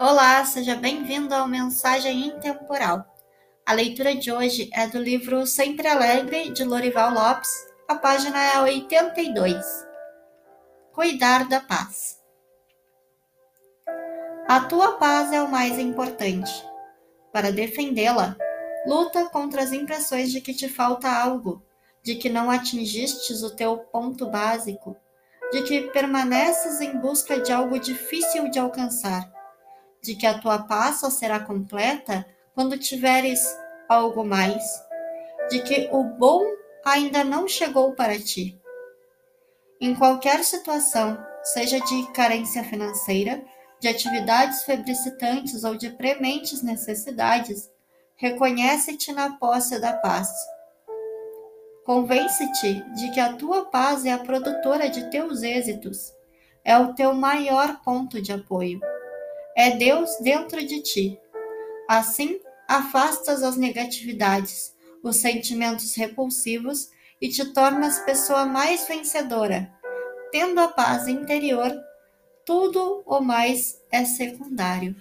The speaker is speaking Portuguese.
Olá, seja bem-vindo ao Mensagem Intemporal. A leitura de hoje é do livro Sempre Alegre, de Lorival Lopes, a página é 82. Cuidar da paz. A tua paz é o mais importante. Para defendê-la, luta contra as impressões de que te falta algo, de que não atingistes o teu ponto básico, de que permaneces em busca de algo difícil de alcançar de que a tua paz só será completa quando tiveres algo mais, de que o bom ainda não chegou para ti. Em qualquer situação, seja de carência financeira, de atividades febricitantes ou de prementes necessidades, reconhece-te na posse da paz. Convence-te de que a tua paz é a produtora de teus êxitos, é o teu maior ponto de apoio é Deus dentro de ti. Assim, afastas as negatividades, os sentimentos repulsivos e te tornas pessoa mais vencedora. Tendo a paz interior, tudo o mais é secundário.